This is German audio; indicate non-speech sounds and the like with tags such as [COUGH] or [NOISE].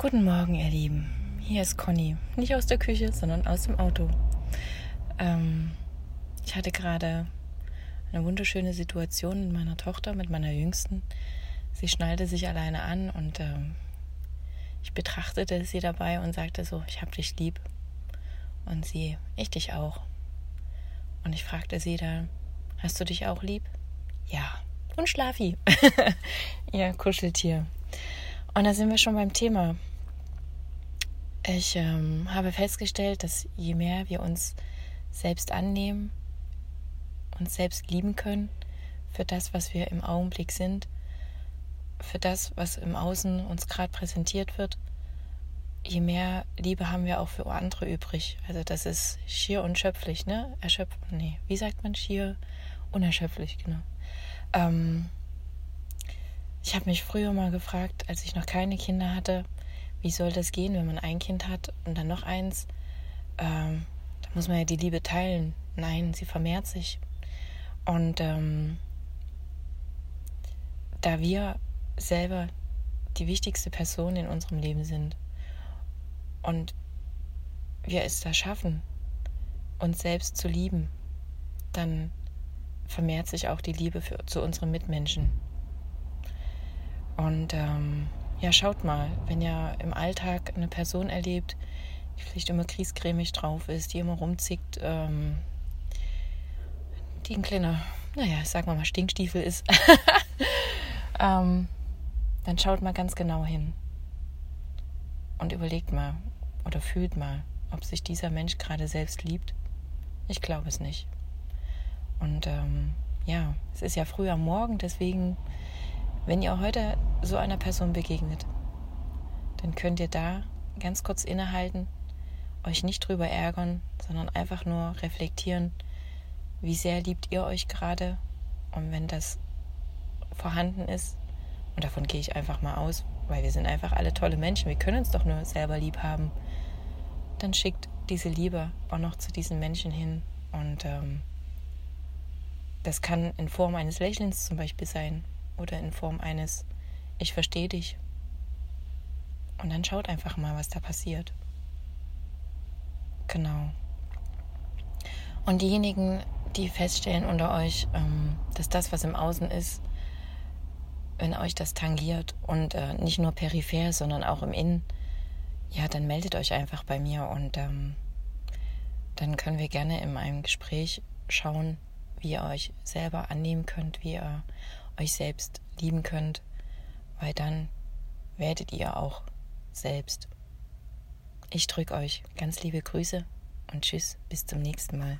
Guten Morgen, ihr Lieben. Hier ist Conny. Nicht aus der Küche, sondern aus dem Auto. Ähm, ich hatte gerade eine wunderschöne Situation mit meiner Tochter, mit meiner Jüngsten. Sie schnallte sich alleine an und ähm, ich betrachtete sie dabei und sagte so, ich hab dich lieb. Und sie, ich dich auch. Und ich fragte sie dann, hast du dich auch lieb? Ja. Und Schlafi. [LAUGHS] Ihr Kuscheltier. Und da sind wir schon beim Thema. Ich ähm, habe festgestellt, dass je mehr wir uns selbst annehmen, uns selbst lieben können für das, was wir im Augenblick sind, für das, was im Außen uns gerade präsentiert wird, je mehr Liebe haben wir auch für andere übrig. Also das ist schier unschöpflich, ne? Erschöpf, nee, wie sagt man schier unerschöpflich, genau. Ähm, ich habe mich früher mal gefragt, als ich noch keine Kinder hatte, wie soll das gehen, wenn man ein Kind hat und dann noch eins? Ähm, da muss man ja die Liebe teilen. Nein, sie vermehrt sich. Und ähm, da wir selber die wichtigste Person in unserem Leben sind und wir es da schaffen, uns selbst zu lieben, dann vermehrt sich auch die Liebe für, zu unseren Mitmenschen. Und ähm, ja, schaut mal, wenn ihr im Alltag eine Person erlebt, die vielleicht immer kriescremig drauf ist, die immer rumzickt, ähm, die ein kleiner, naja, sagen wir mal, Stinkstiefel ist, [LAUGHS] ähm, dann schaut mal ganz genau hin und überlegt mal oder fühlt mal, ob sich dieser Mensch gerade selbst liebt. Ich glaube es nicht. Und ähm, ja, es ist ja früh am Morgen, deswegen wenn ihr heute so einer Person begegnet, dann könnt ihr da ganz kurz innehalten, euch nicht drüber ärgern, sondern einfach nur reflektieren, wie sehr liebt ihr euch gerade. Und wenn das vorhanden ist, und davon gehe ich einfach mal aus, weil wir sind einfach alle tolle Menschen, wir können uns doch nur selber lieb haben, dann schickt diese Liebe auch noch zu diesen Menschen hin. Und ähm, das kann in Form eines Lächelns zum Beispiel sein oder in Form eines Ich verstehe dich. Und dann schaut einfach mal, was da passiert. Genau. Und diejenigen, die feststellen unter euch, ähm, dass das, was im Außen ist, wenn euch das tangiert und äh, nicht nur peripher, sondern auch im Innen, ja, dann meldet euch einfach bei mir und ähm, dann können wir gerne in einem Gespräch schauen, wie ihr euch selber annehmen könnt, wie ihr euch selbst lieben könnt, weil dann werdet ihr auch selbst. Ich drücke euch ganz liebe Grüße und tschüss, bis zum nächsten Mal.